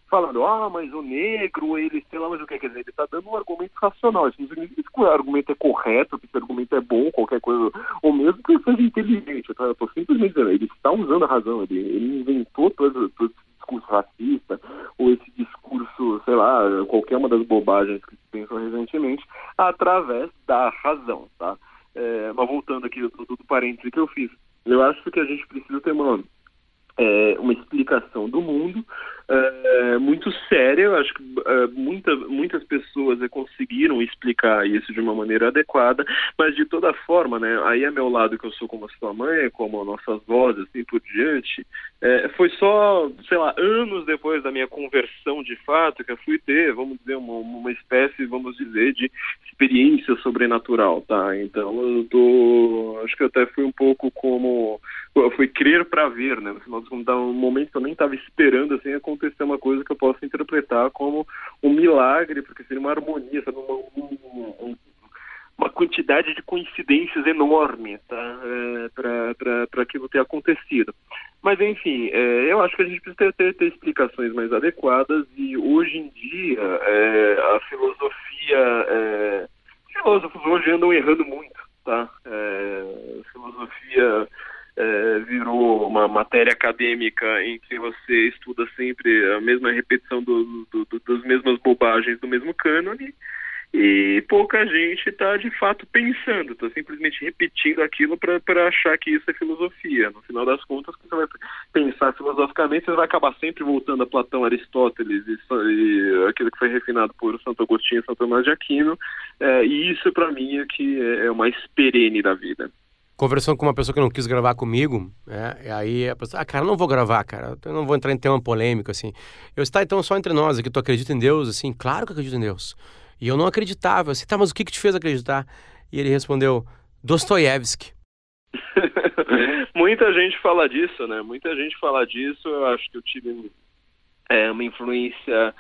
falando, ah, mas o negro, ele, sei lá, mas o que quer dizer, ele tá dando um argumento racional. Isso não significa que o argumento é correto, que esse argumento é bom, qualquer coisa, ou mesmo que seja inteligente. Tá? Eu tô simplesmente dizendo, ele está usando a razão, ele, ele inventou todo, todo esse discurso racista, ou esse discurso, sei lá, qualquer uma das bobagens que se pensam recentemente, através da razão, tá? É, mas voltando aqui do, do, que eu fiz, eu acho que a gente precisa ter uma, é, uma explicação do mundo é, muito séria. Eu acho que é, muita, muitas pessoas conseguiram explicar isso de uma maneira adequada, mas de toda forma, né, aí é meu lado que eu sou como a sua mãe, como nossas vozes, assim por diante, é, foi só, sei lá, anos depois da minha conversão de fato que eu fui ter, vamos dizer, uma, uma espécie, vamos dizer, de experiência sobrenatural, tá? Então eu tô, acho que eu até fui um pouco como, eu fui crer para ver, né? No final um momento que eu nem estava esperando assim acontecer uma coisa que eu posso interpretar como um milagre, porque seria uma harmonia, sabe? Uma, um, uma quantidade de coincidências enorme tá? É, para aquilo ter acontecido. Mas, enfim, é, eu acho que a gente precisa ter, ter, ter, explicações mais adequadas e, hoje em dia, é, a filosofia... É, filósofos hoje andam errando muito, tá? É, filosofia é, virou uma matéria acadêmica em que você estuda sempre a mesma repetição do, do, do, das mesmas bobagens do mesmo cânone e pouca gente está de fato pensando, está simplesmente repetindo aquilo para achar que isso é filosofia. No final das contas, quando você vai pensar filosoficamente, você vai acabar sempre voltando a Platão, Aristóteles e, e aquilo que foi refinado por Santo Agostinho e Santo Tomás de Aquino. É, e isso, para mim, é que é, é o mais perene da vida conversando com uma pessoa que não quis gravar comigo, né? E aí a pessoa, ah, cara, não vou gravar, cara, eu não vou entrar em tema polêmico, assim. Eu está então só entre nós aqui, tu acredita em Deus? Assim, claro que eu acredito em Deus. E eu não acreditava, assim, tá, mas o que que te fez acreditar? E ele respondeu, Dostoiévski. Muita gente fala disso, né? Muita gente fala disso. Eu acho que eu tive é, uma influência,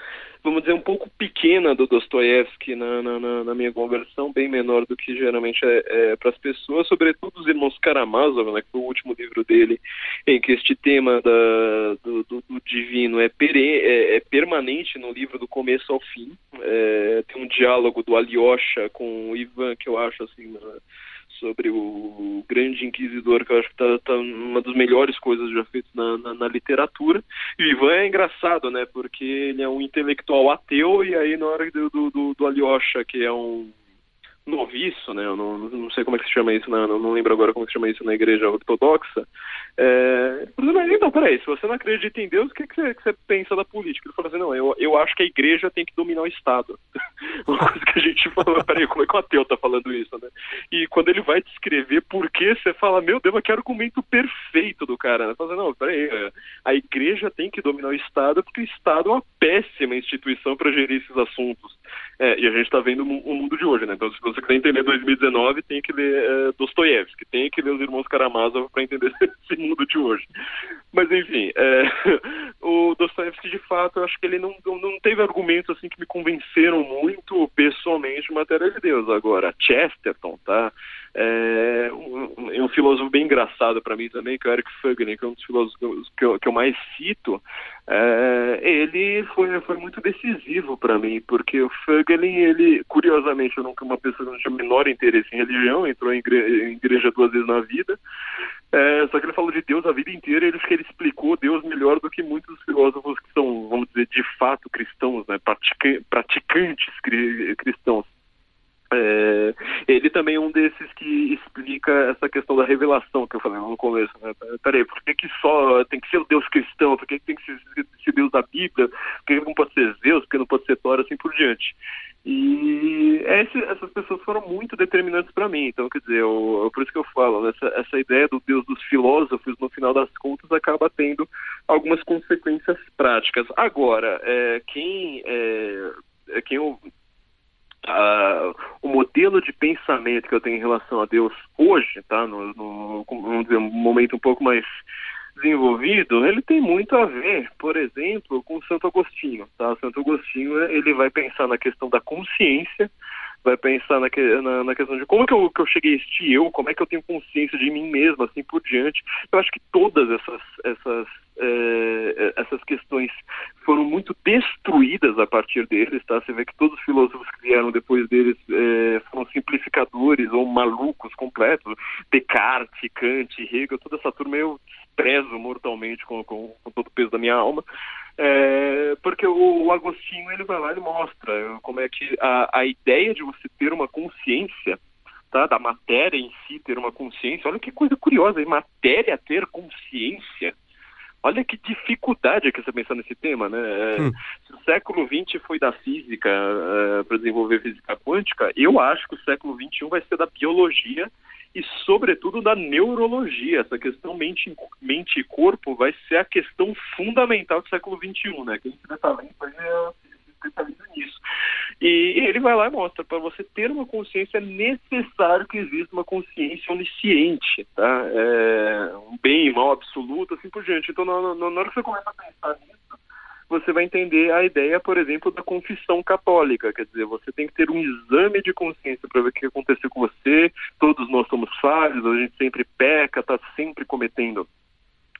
vamos dizer, um pouco pequena do Dostoiévski na, na, na, minha conversão, bem menor do que geralmente é, é para as pessoas, sobretudo os irmãos Karamazov, né, que foi o último livro dele, em que este tema da, do, do, do divino é, pere, é, é, permanente no livro do começo ao fim. É, tem um diálogo do Alyosha com o Ivan que eu acho assim sobre o grande inquisidor, que eu acho que está tá uma das melhores coisas já feitas na, na, na, literatura. E o Ivan é engraçado, né? Porque ele é um intelectual ateu, e aí na hora do, do, do Alyosha, que é um noviço, né? Eu não, não sei como é que se chama isso, não, não lembro agora como se chama isso na igreja ortodoxa. É, mas então, peraí, se você não acredita em Deus, o que, que, você, que você pensa da política? Ele falou assim, não, eu, eu acho que a igreja tem que dominar o Estado. Uma coisa que a gente falou, peraí, como é que o ateu tá falando isso, né? E quando ele vai descrever por que, você fala, meu Deus, que argumento perfeito do cara, né? Fala assim, não, peraí, é, a igreja tem que dominar o Estado porque o Estado é uma péssima instituição para gerir esses assuntos. É, e a gente está vendo o mundo de hoje, né? Então, se você quer entender 2019, tem que ler é, Dostoiévski, tem que ler os irmãos Karamazov para entender esse mundo de hoje. Mas, enfim, é, o Dostoiévski, de fato, eu acho que ele não, não teve argumentos assim que me convenceram muito pessoalmente em matéria de Deus. Agora, Chesterton, tá? É um, um filósofo bem engraçado para mim também, que é o Eric Fögner, que é um dos filósofos que eu, que eu mais cito, é, ele foi, foi muito decisivo para mim, porque o Fögelin, ele, curiosamente, eu nunca uma pessoa que não tinha menor interesse em religião, entrou em igreja, em igreja duas vezes na vida, é, só que ele falou de Deus a vida inteira ele, que ele explicou Deus melhor do que muitos filósofos que são, vamos dizer, de fato cristãos, né, praticantes cristãos. É, ele também é um desses que explica essa questão da revelação que eu falei no começo. Né? Peraí, por que, que só tem que ser o Deus cristão? Por que, que tem que ser, ser Deus da Bíblia? Por que, que não pode ser Zeus? Por que não pode ser Thor? Assim por diante. E esse, essas pessoas foram muito determinantes para mim. Então, quer dizer, eu, por isso que eu falo, né? essa, essa ideia do Deus dos filósofos, no final das contas, acaba tendo algumas consequências práticas. Agora, é, quem, é, é quem eu Uh, o modelo de pensamento que eu tenho em relação a Deus hoje, tá, no, no vamos dizer, um momento um pouco mais desenvolvido, ele tem muito a ver, por exemplo, com Santo Agostinho, tá? Santo Agostinho, ele vai pensar na questão da consciência, vai pensar na, na, na, questão de como que eu, que eu cheguei a este eu, como é que eu tenho consciência de mim mesmo, assim por diante. Eu acho que todas essas, essas, é, essas questões foram muito destruídas a partir deles, tá? Você vê que todos os filósofos que vieram depois deles é, foram simplificadores ou malucos completos. Descartes, Kant, Hegel, toda essa turma eu desprezo mortalmente com, com, com todo o peso da minha alma. É, porque o, o, Agostinho ele vai lá e mostra como é que a, a ideia de você ter uma consciência tá, da matéria em si ter uma consciência, olha que coisa curiosa, matéria ter consciência. Olha que dificuldade que você pensar nesse tema, né? É, hum. Se o século XX foi da física uh, para desenvolver física quântica, eu acho que o século XXI vai ser da biologia e, sobretudo, da neurologia. Essa questão mente, mente e corpo vai ser a questão fundamental do século XXI, né? Quem tiver talento vai especializa nisso. E ele vai lá e mostra, para você ter uma consciência é necessário que exista uma consciência onisciente, tá? É, um bem, mal absoluto, assim por diante. Então, na, na, na hora que você começa a pensar nisso, você vai entender a ideia, por exemplo, da confissão católica. Quer dizer, você tem que ter um exame de consciência para ver o que aconteceu com você. Todos nós somos falhos, a gente sempre peca, está sempre cometendo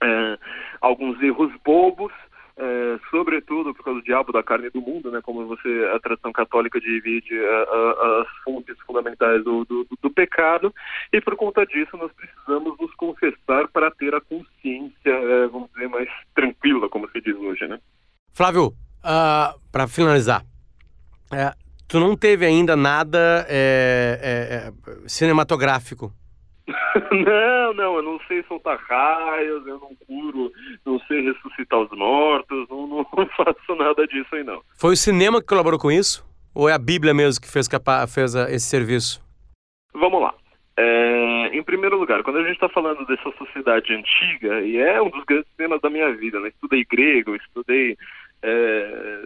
é, alguns erros bobos. É, sobretudo por causa do diabo da carne do mundo, né? Como você a tradição católica divide a, as fontes fundamentais do, do, do, pecado e por conta disso nós precisamos nos confessar para ter a consciência, é, vamos dizer, mais tranquila, como se diz hoje, né? Flávio, uh, ah, para finalizar, é, tu não teve ainda nada é, é, é cinematográfico? não, não, eu não sei soltar raios, eu não curo, não sei ressuscitar os mortos, não, não faço nada disso aí não. Foi o cinema que colaborou com isso? Ou é a Bíblia mesmo que fez, fez esse serviço? Vamos lá. É, em primeiro lugar, quando a gente está falando dessa sociedade antiga, e é um dos grandes temas da minha vida, né? Estudei grego, estudei é,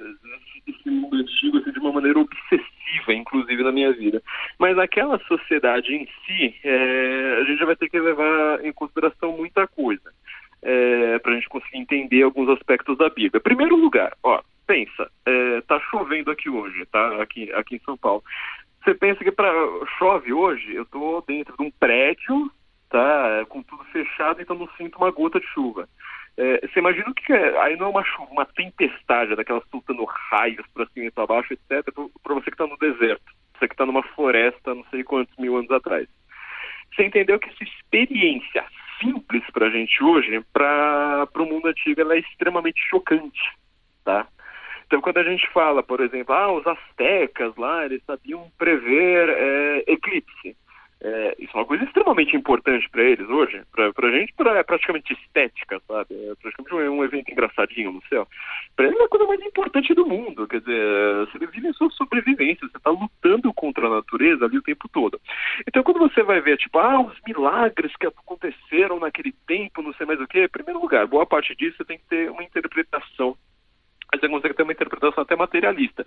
antigo assim, de uma maneira obsessiva, inclusive na minha vida. Mas naquela sociedade em si, é, a gente já vai ter que levar em consideração muita coisa é, para a gente conseguir entender alguns aspectos da Bíblia. Primeiro lugar, ó, pensa, é, tá chovendo aqui hoje, tá? Aqui, aqui em São Paulo. Você pensa que para chove hoje, eu estou dentro de um prédio, tá? Com tudo fechado, então não sinto uma gota de chuva. É, você imagina o que é? Aí não é uma chuva, uma tempestade, daquelas soltando raios para cima e para baixo, etc. Para você que está no deserto, você que está numa floresta, não sei quantos mil anos atrás. Você entendeu que essa experiência simples para a gente hoje, para o mundo antigo, ela é extremamente chocante, tá? Então, quando a gente fala, por exemplo, ah, os astecas lá, eles sabiam prever é, eclipse. É, isso é uma coisa extremamente importante para eles hoje. Para a gente pra, é praticamente estética, sabe? É praticamente um, um evento engraçadinho no céu. Para eles é a coisa mais importante do mundo. Quer dizer, você vive em sua sobrevivência, você está lutando contra a natureza ali o tempo todo. Então, quando você vai ver, tipo, ah, os milagres que aconteceram naquele tempo, não sei mais o quê, em primeiro lugar, boa parte disso você tem que ter uma interpretação mas você consegue ter uma interpretação até materialista.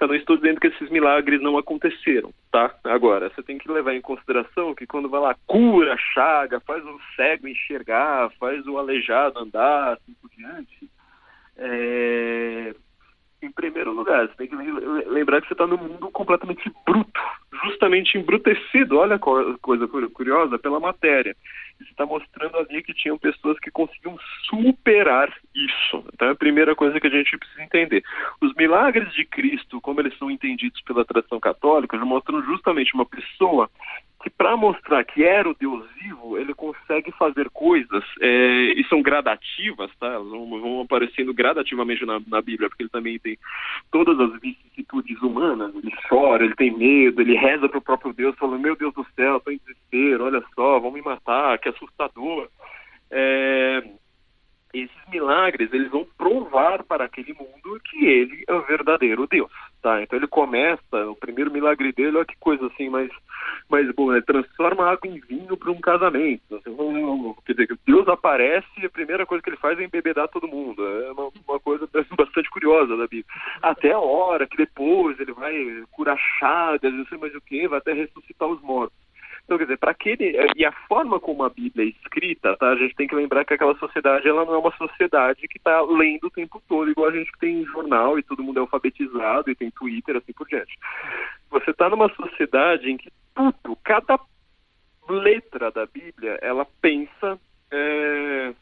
Eu não estou dizendo que esses milagres não aconteceram, tá? Agora, você tem que levar em consideração que quando vai lá, cura, chaga, faz o cego enxergar, faz o aleijado andar, assim por diante, é... em primeiro lugar, você tem que lembrar que você está num mundo completamente bruto, justamente embrutecido, olha a coisa curiosa, pela matéria está mostrando ali que tinham pessoas que conseguiam superar isso. Então, é a primeira coisa que a gente precisa entender. Os milagres de Cristo, como eles são entendidos pela tradição católica, mostram justamente uma pessoa que para mostrar que era o Deus vivo, ele consegue fazer coisas é, e são gradativas, tá? Elas vão, vão aparecendo gradativamente na, na, Bíblia, porque ele também tem todas as vicissitudes humanas. Ele chora, ele tem medo, ele reza para o próprio Deus, falando: Meu Deus do céu, estou em desespero, olha só, vão me matar, que assustador. É, esses milagres eles vão provar para aquele mundo que ele é o verdadeiro Deus, tá? Então ele começa, o primeiro milagre dele, olha que coisa assim mais, mais boa, ele transforma água em vinho para um casamento. Quer dizer, Deus aparece e a primeira coisa que ele faz é embebedar todo mundo. É uma, uma coisa bastante curiosa da Bíblia. Até a hora que depois ele vai curar chagas, não sei mais o que, vai até ressuscitar os mortos. Então, quer dizer, para aquele. E a forma como a Bíblia é escrita, tá? A gente tem que lembrar que aquela sociedade ela não é uma sociedade que está lendo o tempo todo, igual a gente que tem jornal e todo mundo é alfabetizado e tem Twitter, assim por diante. Você está numa sociedade em que tudo, cada letra da Bíblia, ela pensa. É,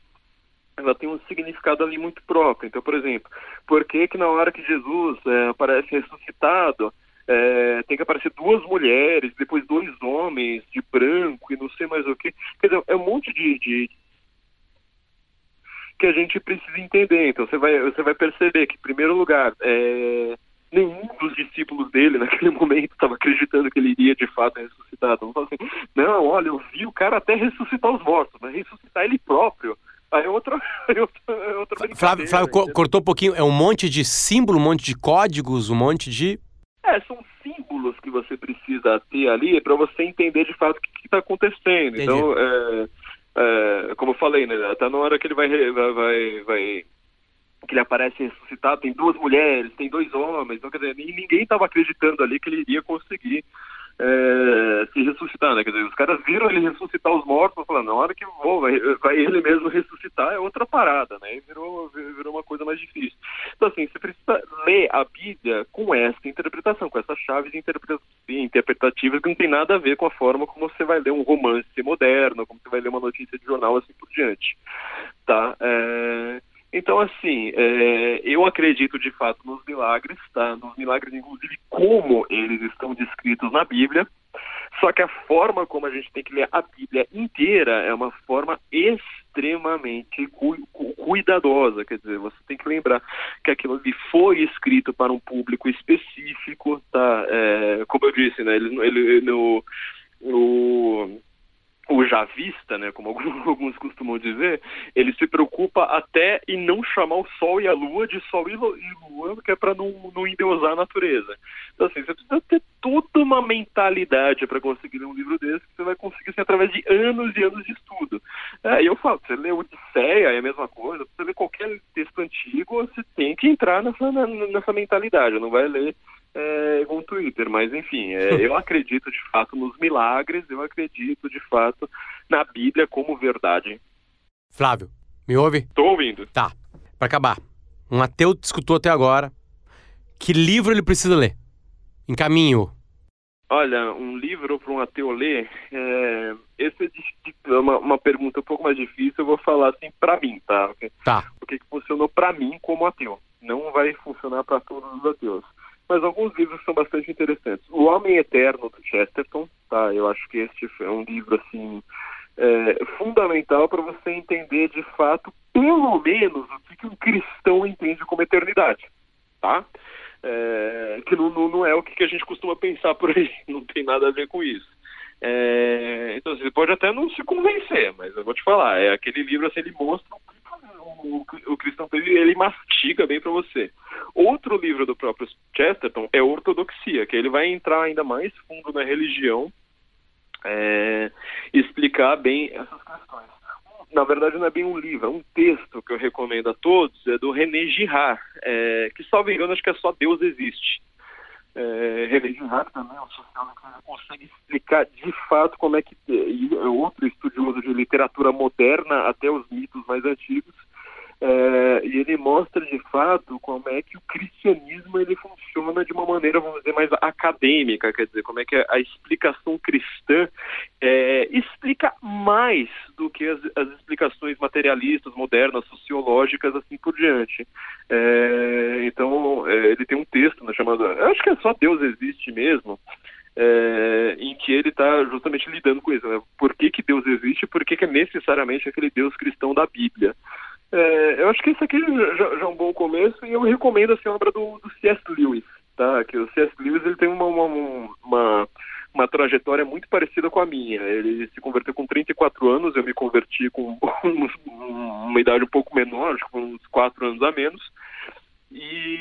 ela tem um significado ali muito próprio. Então, por exemplo, por que que na hora que Jesus é, aparece ressuscitado, é, tem que aparecer duas mulheres, depois dois homens de branco e não sei mais o que. Quer dizer, é um monte de, de que a gente precisa entender. Então você vai, você vai perceber que, em primeiro lugar, é, nenhum dos discípulos dele naquele momento estava acreditando que ele iria de fato ressuscitar. Então assim, não, olha, eu vi o cara até ressuscitar os mortos, mas ressuscitar ele próprio. Aí é outra, é outra, é outra Flávio, Flávio cortou um pouquinho, é um monte de símbolo, um monte de códigos, um monte de é, são símbolos que você precisa ter ali para você entender de fato o que está acontecendo. Entendi. Então, é, é, como eu falei, né, até na hora que ele vai, vai, vai, vai que ele aparece ressuscitado, tem duas mulheres, tem dois homens, então, quer dizer, ninguém estava acreditando ali que ele iria conseguir é, se ressuscitar, né? Quer dizer, os caras viram ele ressuscitar os mortos, falando, na hora que vou, vai, vai, ele mesmo ressuscitar é outra parada, né? E virou, virou uma coisa mais difícil. Então, assim, você precisa ler a Bíblia com essa interpretação, com essas chaves interpretativas que não tem nada a ver com a forma como você vai ler um romance moderno, como você vai ler uma notícia de jornal, assim por diante, tá? É... Então, assim, é, eu acredito de fato nos milagres, tá? Nos milagres, inclusive, como eles estão descritos na Bíblia. Só que a forma como a gente tem que ler a Bíblia inteira é uma forma extremamente cu cuidadosa. Quer dizer, você tem que lembrar que aquilo ali foi escrito para um público específico, tá? É, como eu disse, né? Ele, ele no, no o javista, né, como alguns costumam dizer, ele se preocupa até em não chamar o Sol e a Lua de Sol e Lua, que é para não, não endeusar a natureza. Então, assim, você precisa ter toda uma mentalidade para conseguir ler um livro desse, que você vai conseguir assim, através de anos e anos de estudo. É, e eu falo, você lê Odisseia, é a mesma coisa, você lê qualquer texto antigo, você tem que entrar nessa, nessa mentalidade, não vai ler é, com o Twitter, mas enfim, é, eu acredito de fato nos milagres, eu acredito de fato na Bíblia como verdade. Flávio, me ouve? Tô ouvindo. Tá. Para acabar, um ateu te escutou até agora. Que livro ele precisa ler? Encaminho. Olha, um livro para um ateu ler, é, esse é uma, uma, pergunta um pouco mais difícil, eu vou falar assim para mim, tá? Tá. O que, que funcionou para mim como ateu. Não vai funcionar para todos os ateus. Mas alguns livros são bastante interessantes. O Homem Eterno, do Chesterton, tá? Eu acho que este é um livro, assim, é, fundamental para você entender de fato, pelo menos, o que, um cristão entende como eternidade, tá? é, que não, não, não, é o que a gente costuma pensar por aí, não tem nada a ver com isso. É, então você pode até não se convencer, mas eu vou te falar, é aquele livro assim, ele mostra o, o, o ele mastiga bem para você. Outro livro do próprio Chesterton é Ortodoxia, que ele vai entrar ainda mais fundo na religião, é, explicar bem essas questões na verdade não é bem um livro, é um texto que eu recomendo a todos, é do René Girard, é, que, salvo engano, acho que é só Deus existe. É, René Girard também é um sociólogo que consegue explicar de fato como é que, é outro estudioso de literatura moderna até os mitos mais antigos, é, e ele mostra de fato como é que o cristianismo ele funciona de uma maneira, vamos dizer, mais acadêmica, quer dizer, como é que a explicação cristã é, explica mais do que as, as, explicações materialistas, modernas, sociológicas, assim por diante. É, então, ele tem um texto né, chamado, acho que é só Deus existe mesmo, é, em que ele está justamente lidando com isso. Né? Por que, que Deus existe? Por que, que é necessariamente aquele Deus cristão da Bíblia? É, eu acho que isso aqui já, já, é um bom começo e eu recomendo assim, a obra do, do C.S. Lewis, tá? Que o C.S. Lewis ele tem uma, uma, uma, uma, trajetória muito parecida com a minha. Ele se converteu com 34 anos, eu me converti com uma idade um pouco menor, acho que com uns 4 anos a menos. E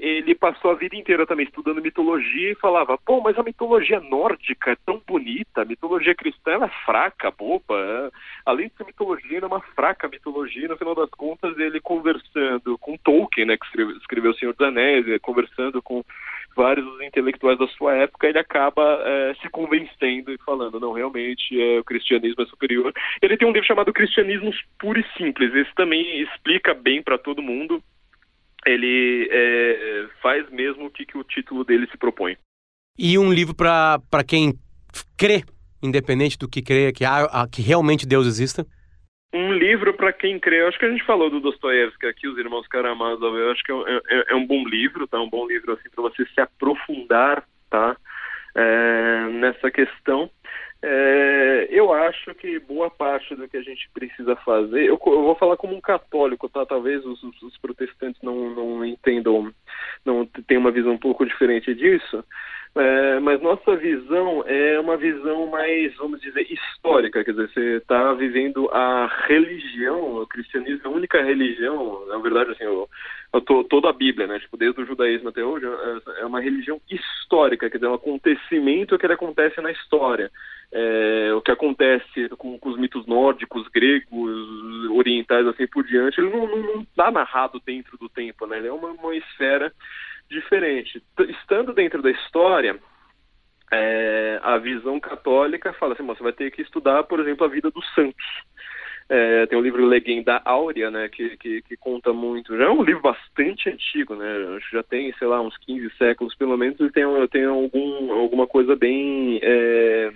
ele passou a vida inteira também estudando mitologia e falava: pô, mas a mitologia nórdica é tão bonita, a mitologia cristã é fraca, boba. É. Além de ser mitologia, é uma fraca mitologia. No final das contas, ele conversando com Tolkien, né, que escreveu, O Senhor dos Anéis, conversando com vários intelectuais da sua época, ele acaba é, se convencendo e falando: não, realmente é, o cristianismo é superior. Ele tem um livro chamado Cristianismos Puro e Simples. Esse também explica bem para todo mundo ele é, faz mesmo o que, que o título dele se propõe. E um livro para quem crê, independente do que crê, que, há, que realmente Deus exista? Um livro para quem crê, eu acho que a gente falou do Dostoiévski aqui, Os Irmãos Karamazov, eu acho que é, é, é um bom livro, tá? Um bom livro assim para você se aprofundar, tá? É, nessa questão. É, eu acho que boa parte do que a gente precisa fazer, eu, eu vou falar como um católico, tá? Talvez os, os, protestantes não, não entendam, não tenham uma visão um pouco diferente disso, é, mas nossa visão é uma visão mais, vamos dizer, histórica, quer dizer, você está vivendo a religião, o cristianismo é a única religião, na verdade, assim, eu, eu tô, toda a Bíblia, né, tipo, desde o judaísmo até hoje, é, é uma religião histórica, quer dizer, é um acontecimento que ele acontece na história. É, o que acontece com, com, os mitos nórdicos, gregos, orientais, assim por diante, ele não está narrado dentro do tempo, né? Ele é uma, uma esfera diferente. Estando dentro da história, é, a visão católica fala assim, você vai ter que estudar, por exemplo, a vida dos santos. É, tem o livro Legenda Áurea, né, que, que, que, conta muito. Já é um livro bastante antigo, né, acho que já tem, sei lá, uns 15 séculos pelo menos, e tem, tem algum, alguma coisa bem... É,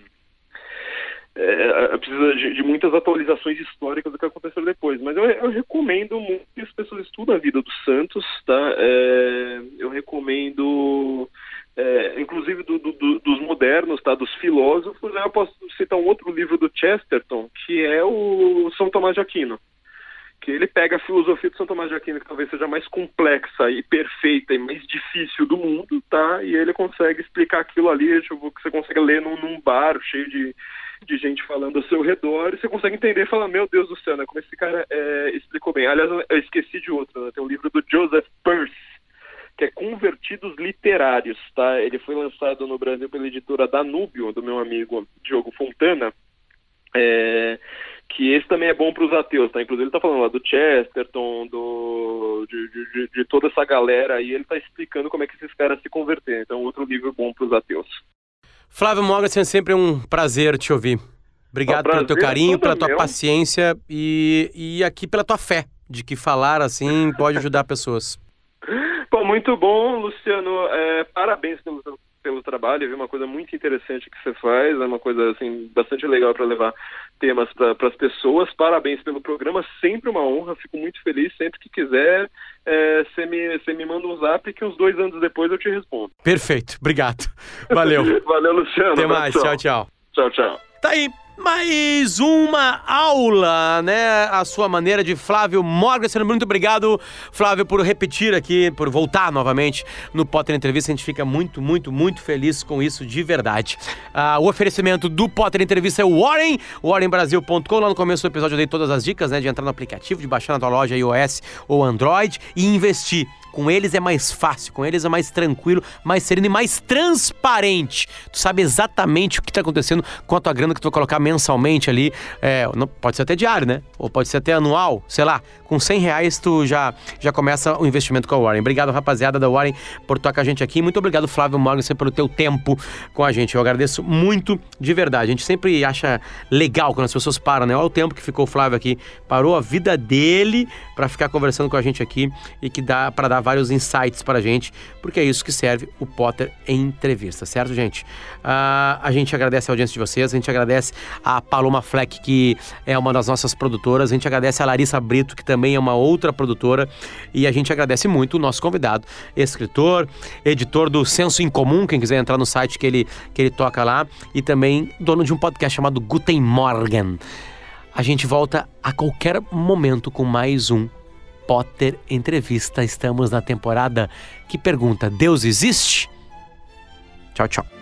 é, é, precisa de, de, muitas atualizações históricas do que aconteceu depois. Mas eu, eu recomendo muito que as pessoas estudem a vida dos santos, tá? É, eu recomendo, é, inclusive do, do, dos modernos, tá? Dos filósofos. Eu posso citar um outro livro do Chesterton, que é o São Tomás de Aquino que ele pega a filosofia de São Tomás de Aquino, que talvez seja mais complexa e perfeita e mais difícil do mundo, tá? E ele consegue explicar aquilo ali, tipo, que você consegue ler num, num bar cheio de, de gente falando ao seu redor, e você consegue entender e falar, meu Deus do céu, né? Como esse cara é, explicou bem. Aliás, eu esqueci de outro, né? Tem um livro do Joseph Peirce, que é Convertidos Literários, tá? Ele foi lançado no Brasil pela editora Danúbio, do meu amigo Diogo Fontana, é, que esse também é bom para os ateus, tá? Inclusive ele está falando lá do Chesterton, do, de, de, de, toda essa galera aí, ele está explicando como é que esses caras se converteram. Então, outro livro bom para os ateus. Flávio Mogas, é sempre um prazer te ouvir. Obrigado pelo teu carinho, pela tua meu. paciência e, e aqui pela tua fé de que falar assim pode ajudar pessoas. Pô, muito bom, Luciano. É, parabéns pelo, pelo trabalho, viu? Uma coisa muito interessante que você faz, é uma coisa assim bastante legal para levar temas para as pessoas. Parabéns pelo programa, sempre uma honra. Fico muito feliz sempre que quiser. Você é, me, me manda um zap que uns dois anos depois eu te respondo. Perfeito, obrigado. Valeu. Valeu, Luciano. Até mais, tchau, tchau. Tchau, tchau. Tá aí mais uma aula, né? A sua maneira de Flávio Morgan. Muito obrigado, Flávio, por repetir aqui, por voltar novamente no Potter Entrevista. A gente fica muito, muito, muito feliz com isso de verdade. Ah, o oferecimento do Potter Entrevista é o Warren, warrenbrasil.com. Lá no começo do episódio eu dei todas as dicas, né? De entrar no aplicativo, de baixar na tua loja iOS ou Android e investir. Com eles é mais fácil, com eles é mais tranquilo, mais sereno e mais transparente. Tu sabe exatamente o que está acontecendo com a tua grana que tu vai colocar mensalmente ali. É, não, pode ser até diário, né? Ou pode ser até anual, sei lá. Com 100 reais tu já, já começa o investimento com a Warren. Obrigado, rapaziada da Warren, por estar com a gente aqui. Muito obrigado, Flávio Morgan, pelo teu tempo com a gente. Eu agradeço muito de verdade. A gente sempre acha legal quando as pessoas param, né? Olha o tempo que ficou o Flávio aqui. Parou a vida dele para ficar conversando com a gente aqui e que dá para dar vários insights para a gente, porque é isso que serve o Potter em entrevista, certo, gente? Uh, a gente agradece a audiência de vocês, a gente agradece a Paloma Fleck, que é uma das nossas produtoras, a gente agradece a Larissa Brito, que também é uma outra produtora, e a gente agradece muito o nosso convidado, escritor, editor do Senso em Comum, quem quiser entrar no site que ele, que ele toca lá, e também dono de um podcast chamado Guten Morgen. A gente volta a qualquer momento com mais um Potter Entrevista. Estamos na temporada que pergunta: Deus existe? Tchau, tchau.